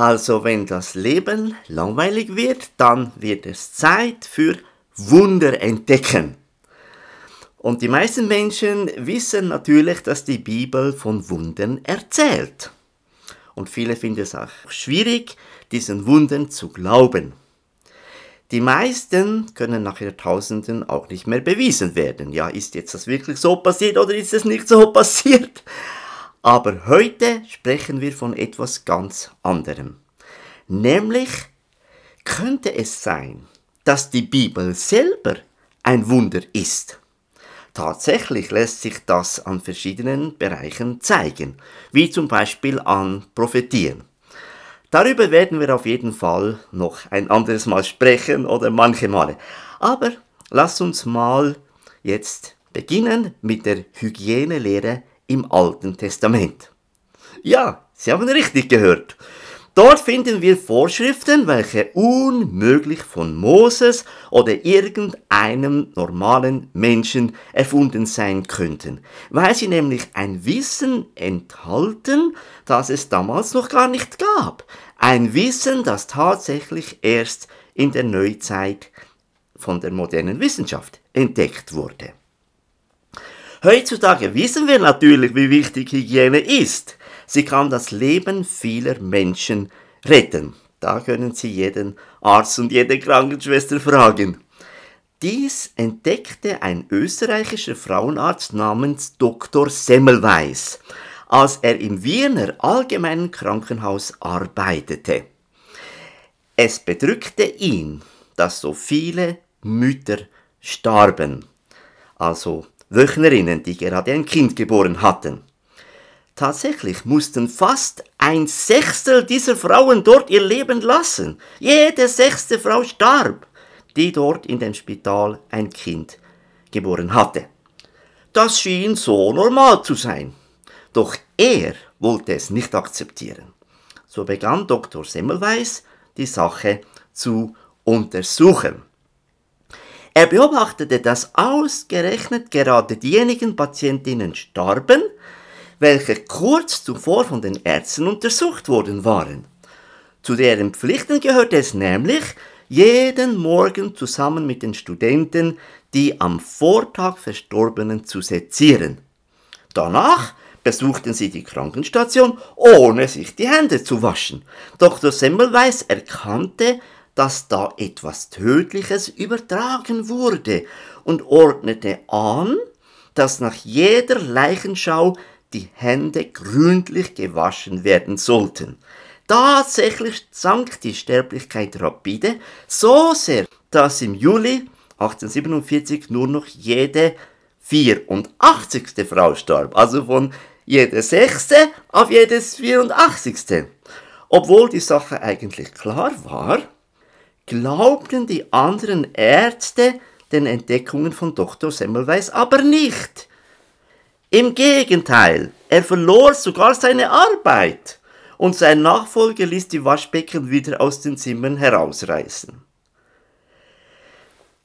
Also wenn das Leben langweilig wird, dann wird es Zeit für Wunder entdecken. Und die meisten Menschen wissen natürlich, dass die Bibel von Wundern erzählt. Und viele finden es auch schwierig, diesen Wundern zu glauben. Die meisten können nach Jahrtausenden auch nicht mehr bewiesen werden. Ja, ist jetzt das wirklich so passiert oder ist es nicht so passiert? Aber heute sprechen wir von etwas ganz anderem. Nämlich könnte es sein, dass die Bibel selber ein Wunder ist. Tatsächlich lässt sich das an verschiedenen Bereichen zeigen, wie zum Beispiel an Prophetien. Darüber werden wir auf jeden Fall noch ein anderes Mal sprechen oder manche Male. Aber lass uns mal jetzt beginnen mit der Hygienelehre im Alten Testament. Ja, Sie haben richtig gehört. Dort finden wir Vorschriften, welche unmöglich von Moses oder irgendeinem normalen Menschen erfunden sein könnten, weil sie nämlich ein Wissen enthalten, das es damals noch gar nicht gab. Ein Wissen, das tatsächlich erst in der Neuzeit von der modernen Wissenschaft entdeckt wurde. Heutzutage wissen wir natürlich, wie wichtig Hygiene ist. Sie kann das Leben vieler Menschen retten. Da können Sie jeden Arzt und jede Krankenschwester fragen. Dies entdeckte ein österreichischer Frauenarzt namens Dr. Semmelweis, als er im Wiener Allgemeinen Krankenhaus arbeitete. Es bedrückte ihn, dass so viele Mütter starben, also Wöchnerinnen, die gerade ein Kind geboren hatten. Tatsächlich mussten fast ein Sechstel dieser Frauen dort ihr Leben lassen. Jede sechste Frau starb, die dort in dem Spital ein Kind geboren hatte. Das schien so normal zu sein. Doch er wollte es nicht akzeptieren. So begann Dr. Semmelweis die Sache zu untersuchen. Er beobachtete, dass ausgerechnet gerade diejenigen Patientinnen starben, welche kurz zuvor von den Ärzten untersucht worden waren. Zu deren Pflichten gehört es nämlich, jeden Morgen zusammen mit den Studenten die am Vortag Verstorbenen zu sezieren. Danach besuchten sie die Krankenstation, ohne sich die Hände zu waschen. Dr. Semmelweis erkannte, dass da etwas Tödliches übertragen wurde und ordnete an, dass nach jeder Leichenschau die Hände gründlich gewaschen werden sollten. Tatsächlich sank die Sterblichkeit rapide, so sehr, dass im Juli 1847 nur noch jede 84. Frau starb, also von jede sechste auf jedes 84. Obwohl die Sache eigentlich klar war, glaubten die anderen Ärzte den Entdeckungen von Dr. Semmelweis aber nicht. Im Gegenteil, er verlor sogar seine Arbeit und sein Nachfolger ließ die Waschbecken wieder aus den Zimmern herausreißen.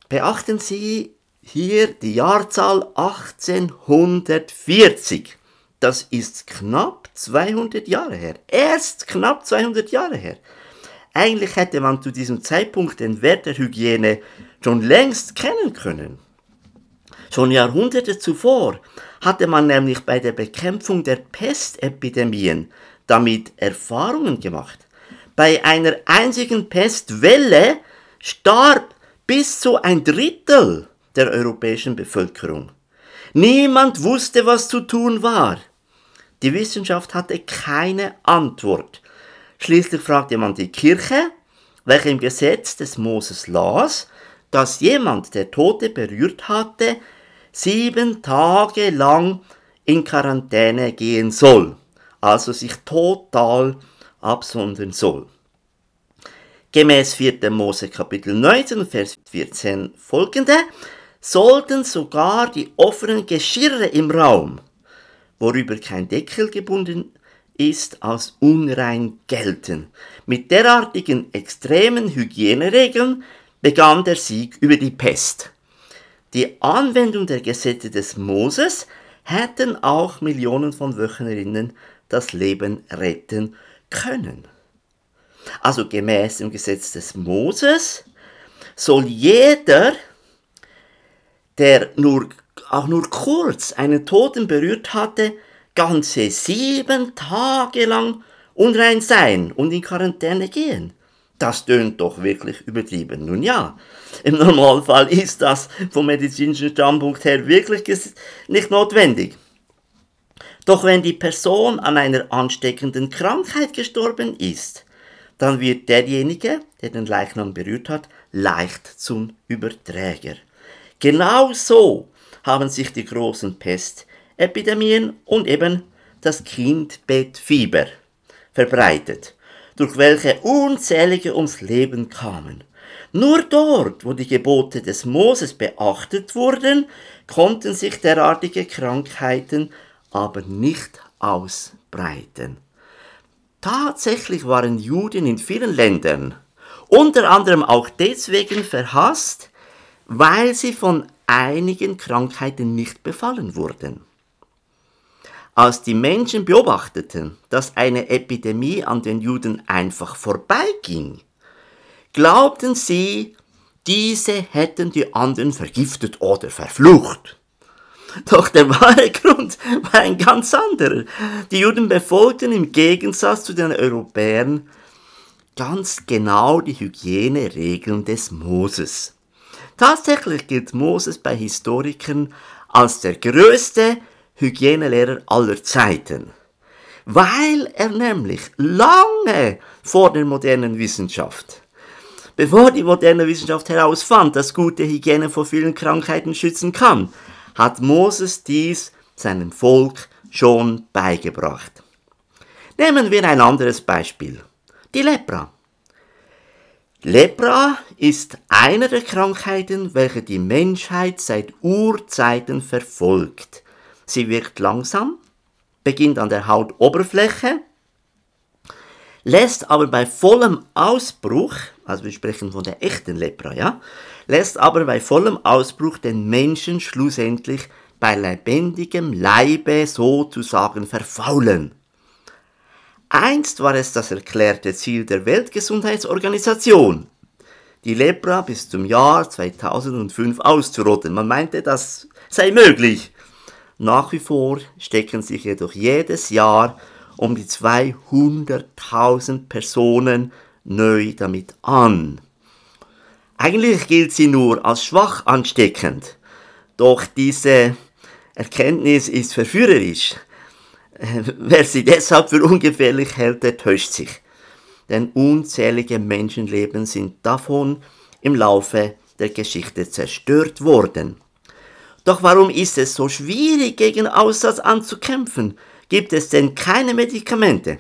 Beachten Sie hier die Jahrzahl 1840. Das ist knapp 200 Jahre her. Erst knapp 200 Jahre her. Eigentlich hätte man zu diesem Zeitpunkt den Wert der Hygiene schon längst kennen können. Schon Jahrhunderte zuvor hatte man nämlich bei der Bekämpfung der Pestepidemien damit Erfahrungen gemacht. Bei einer einzigen Pestwelle starb bis zu ein Drittel der europäischen Bevölkerung. Niemand wusste, was zu tun war. Die Wissenschaft hatte keine Antwort. Schließlich fragte man die Kirche, welche im Gesetz des Moses las, dass jemand, der Tote berührt hatte, sieben Tage lang in Quarantäne gehen soll, also sich total absondern soll. Gemäß 4. Mose Kapitel 19, Vers 14 folgende sollten sogar die offenen Geschirre im Raum, worüber kein Deckel gebunden ist, als unrein gelten. Mit derartigen extremen Hygieneregeln begann der Sieg über die Pest. Die Anwendung der Gesetze des Moses hätten auch Millionen von Wöchnerinnen das Leben retten können. also gemäß dem Gesetz des Moses, soll jeder, der nur, auch nur kurz einen Toten berührt hatte, ganze sieben Tage lang unrein sein und in Quarantäne gehen. Das tönt doch wirklich übertrieben. Nun ja, im Normalfall ist das vom medizinischen Standpunkt her wirklich nicht notwendig. Doch wenn die Person an einer ansteckenden Krankheit gestorben ist, dann wird derjenige, der den Leichnam berührt hat, leicht zum Überträger. Genau so haben sich die großen Pestepidemien und eben das Kindbettfieber verbreitet, durch welche unzählige ums Leben kamen. Nur dort, wo die Gebote des Moses beachtet wurden, konnten sich derartige Krankheiten aber nicht ausbreiten. Tatsächlich waren Juden in vielen Ländern, unter anderem auch deswegen verhasst, weil sie von einigen Krankheiten nicht befallen wurden. Als die Menschen beobachteten, dass eine Epidemie an den Juden einfach vorbeiging, glaubten sie, diese hätten die anderen vergiftet oder verflucht. Doch der wahre Grund war ein ganz anderer. Die Juden befolgten im Gegensatz zu den Europäern ganz genau die Hygieneregeln des Moses. Tatsächlich gilt Moses bei Historikern als der größte Hygienelehrer aller Zeiten, weil er nämlich lange vor der modernen Wissenschaft Bevor die moderne Wissenschaft herausfand, dass gute Hygiene vor vielen Krankheiten schützen kann, hat Moses dies seinem Volk schon beigebracht. Nehmen wir ein anderes Beispiel. Die Lepra. Lepra ist eine der Krankheiten, welche die Menschheit seit Urzeiten verfolgt. Sie wirkt langsam, beginnt an der Hautoberfläche, lässt aber bei vollem Ausbruch, also wir sprechen von der echten Lepra, ja, lässt aber bei vollem Ausbruch den Menschen schlussendlich bei lebendigem Leibe sozusagen verfaulen. Einst war es das erklärte Ziel der Weltgesundheitsorganisation, die Lepra bis zum Jahr 2005 auszurotten. Man meinte, das sei möglich. Nach wie vor stecken sich jedoch jedes Jahr um die 200.000 Personen neu damit an. Eigentlich gilt sie nur als schwach ansteckend. Doch diese Erkenntnis ist verführerisch. Wer sie deshalb für ungefährlich hält, der täuscht sich. Denn unzählige Menschenleben sind davon im Laufe der Geschichte zerstört worden. Doch warum ist es so schwierig, gegen Aussatz anzukämpfen? Gibt es denn keine Medikamente?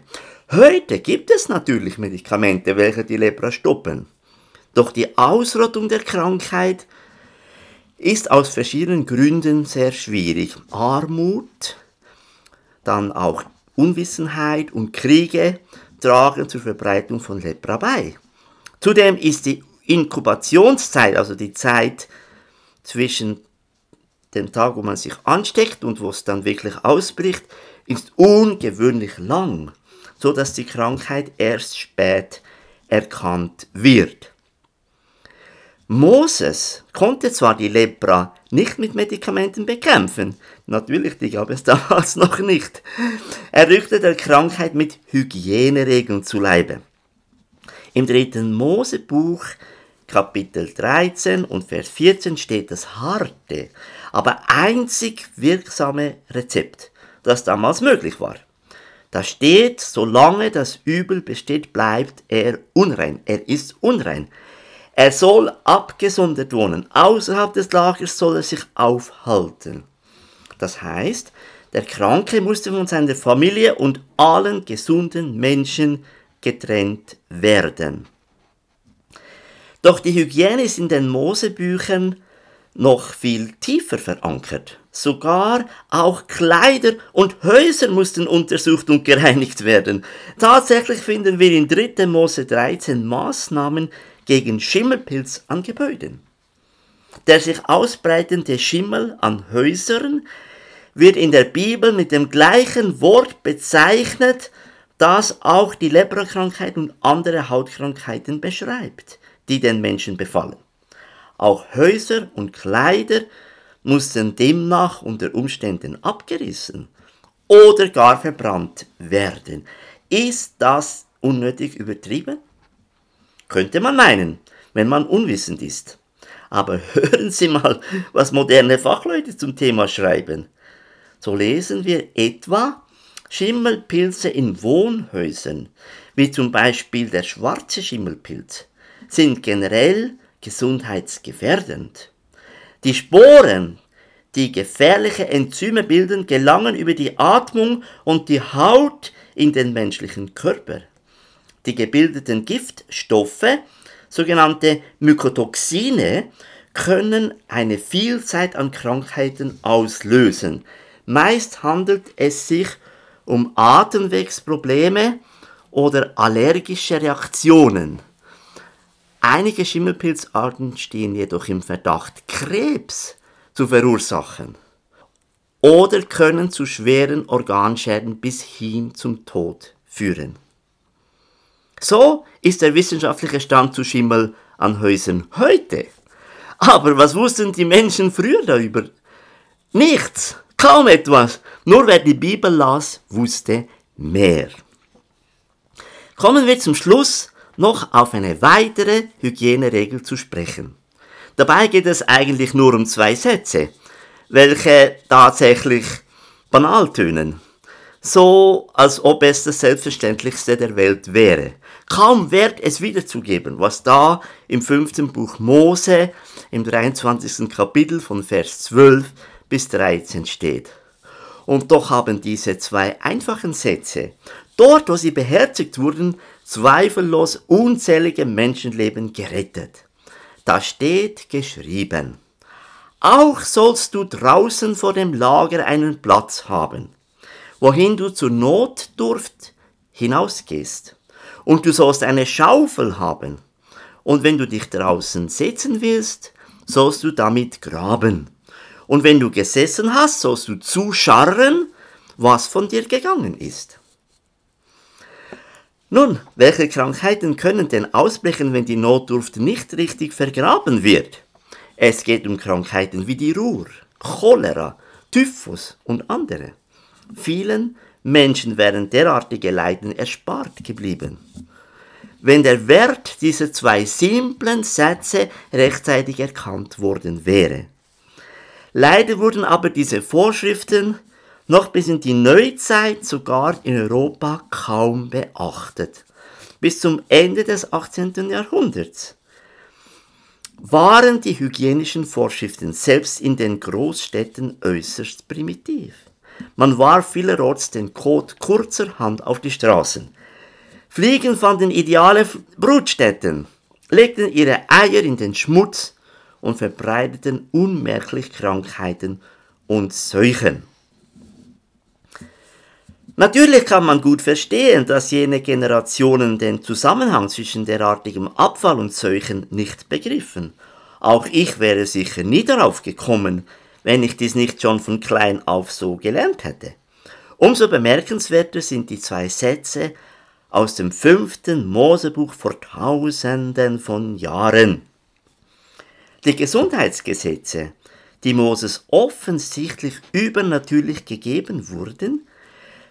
Heute gibt es natürlich Medikamente, welche die Lepra stoppen. Doch die Ausrottung der Krankheit ist aus verschiedenen Gründen sehr schwierig. Armut, dann auch Unwissenheit und Kriege tragen zur Verbreitung von Lepra bei. Zudem ist die Inkubationszeit, also die Zeit zwischen dem Tag, wo man sich ansteckt und wo es dann wirklich ausbricht, ist ungewöhnlich lang, so dass die Krankheit erst spät erkannt wird. Moses konnte zwar die Lepra nicht mit Medikamenten bekämpfen, natürlich, die gab es damals noch nicht. Er rückte der Krankheit mit Hygieneregeln zu Leibe. Im dritten Mosebuch, Kapitel 13 und Vers 14 steht das harte, aber einzig wirksame Rezept, das damals möglich war. Da steht, solange das Übel besteht, bleibt er unrein. Er ist unrein. Er soll abgesondert wohnen. Außerhalb des Lagers soll er sich aufhalten. Das heißt, der Kranke musste von seiner Familie und allen gesunden Menschen getrennt werden. Doch die Hygiene ist in den Mosebüchern noch viel tiefer verankert. Sogar auch Kleider und Häuser mussten untersucht und gereinigt werden. Tatsächlich finden wir in 3. Mose 13 Maßnahmen, gegen Schimmelpilz an Gebäuden. Der sich ausbreitende Schimmel an Häusern wird in der Bibel mit dem gleichen Wort bezeichnet, das auch die Leberkrankheit und andere Hautkrankheiten beschreibt, die den Menschen befallen. Auch Häuser und Kleider mussten demnach unter Umständen abgerissen oder gar verbrannt werden. Ist das unnötig übertrieben? Könnte man meinen, wenn man unwissend ist. Aber hören Sie mal, was moderne Fachleute zum Thema schreiben. So lesen wir etwa Schimmelpilze in Wohnhäusern, wie zum Beispiel der schwarze Schimmelpilz, sind generell gesundheitsgefährdend. Die Sporen, die gefährliche Enzyme bilden, gelangen über die Atmung und die Haut in den menschlichen Körper. Die gebildeten Giftstoffe, sogenannte Mykotoxine, können eine Vielzahl an Krankheiten auslösen. Meist handelt es sich um Atemwegsprobleme oder allergische Reaktionen. Einige Schimmelpilzarten stehen jedoch im Verdacht, Krebs zu verursachen oder können zu schweren Organschäden bis hin zum Tod führen. So ist der wissenschaftliche Stand zu Schimmel an Häusern heute. Aber was wussten die Menschen früher darüber? Nichts, kaum etwas. Nur wer die Bibel las, wusste mehr. Kommen wir zum Schluss noch auf eine weitere Hygieneregel zu sprechen. Dabei geht es eigentlich nur um zwei Sätze, welche tatsächlich banal tönen. So, als ob es das Selbstverständlichste der Welt wäre. Kaum wert es wiederzugeben, was da im fünften Buch Mose im 23. Kapitel von Vers 12 bis 13 steht. Und doch haben diese zwei einfachen Sätze, dort wo sie beherzigt wurden, zweifellos unzählige Menschenleben gerettet. Da steht geschrieben, auch sollst du draußen vor dem Lager einen Platz haben, wohin du zur Notdurft hinausgehst. Und du sollst eine Schaufel haben. Und wenn du dich draußen setzen willst, sollst du damit graben. Und wenn du gesessen hast, sollst du zuscharren, was von dir gegangen ist. Nun, welche Krankheiten können denn ausbrechen, wenn die Notdurft nicht richtig vergraben wird? Es geht um Krankheiten wie die Ruhr, Cholera, Typhus und andere. Vielen Menschen wären derartige Leiden erspart geblieben. Wenn der Wert dieser zwei simplen Sätze rechtzeitig erkannt worden wäre. Leider wurden aber diese Vorschriften noch bis in die Neuzeit sogar in Europa kaum beachtet. Bis zum Ende des 18. Jahrhunderts waren die hygienischen Vorschriften selbst in den Großstädten äußerst primitiv. Man warf vielerorts den Kot kurzerhand auf die Straßen. Fliegen fanden ideale Brutstätten, legten ihre Eier in den Schmutz und verbreiteten unmerklich Krankheiten und Seuchen. Natürlich kann man gut verstehen, dass jene Generationen den Zusammenhang zwischen derartigem Abfall und Seuchen nicht begriffen. Auch ich wäre sicher nie darauf gekommen, wenn ich dies nicht schon von klein auf so gelernt hätte. Umso bemerkenswerter sind die zwei Sätze aus dem fünften Mosebuch vor tausenden von Jahren. Die Gesundheitsgesetze, die Moses offensichtlich übernatürlich gegeben wurden,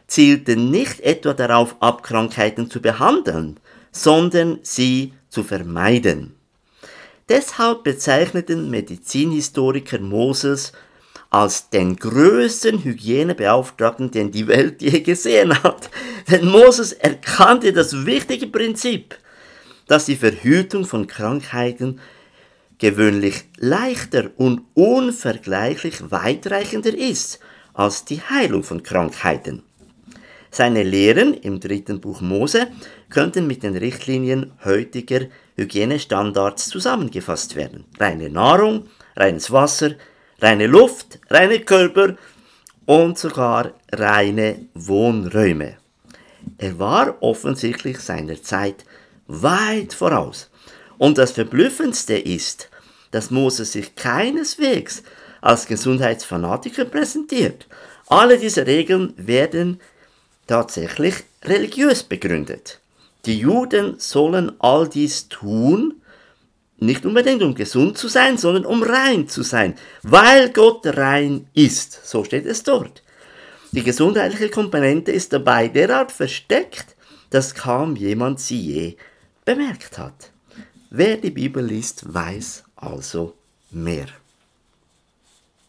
zielten nicht etwa darauf ab, Krankheiten zu behandeln, sondern sie zu vermeiden. Deshalb bezeichneten Medizinhistoriker Moses als den größten Hygienebeauftragten, den die Welt je gesehen hat. Denn Moses erkannte das wichtige Prinzip, dass die Verhütung von Krankheiten gewöhnlich leichter und unvergleichlich weitreichender ist als die Heilung von Krankheiten. Seine Lehren im dritten Buch Mose könnten mit den Richtlinien heutiger Hygienestandards zusammengefasst werden. Reine Nahrung, reines Wasser, reine Luft, reine Körper und sogar reine Wohnräume. Er war offensichtlich seiner Zeit weit voraus und das Verblüffendste ist, dass Moses sich keineswegs als Gesundheitsfanatiker präsentiert. Alle diese Regeln werden tatsächlich religiös begründet. Die Juden sollen all dies tun, nicht unbedingt um gesund zu sein, sondern um rein zu sein, weil Gott rein ist. So steht es dort. Die gesundheitliche Komponente ist dabei derart versteckt, dass kaum jemand sie je bemerkt hat. Wer die Bibel liest, weiß also mehr.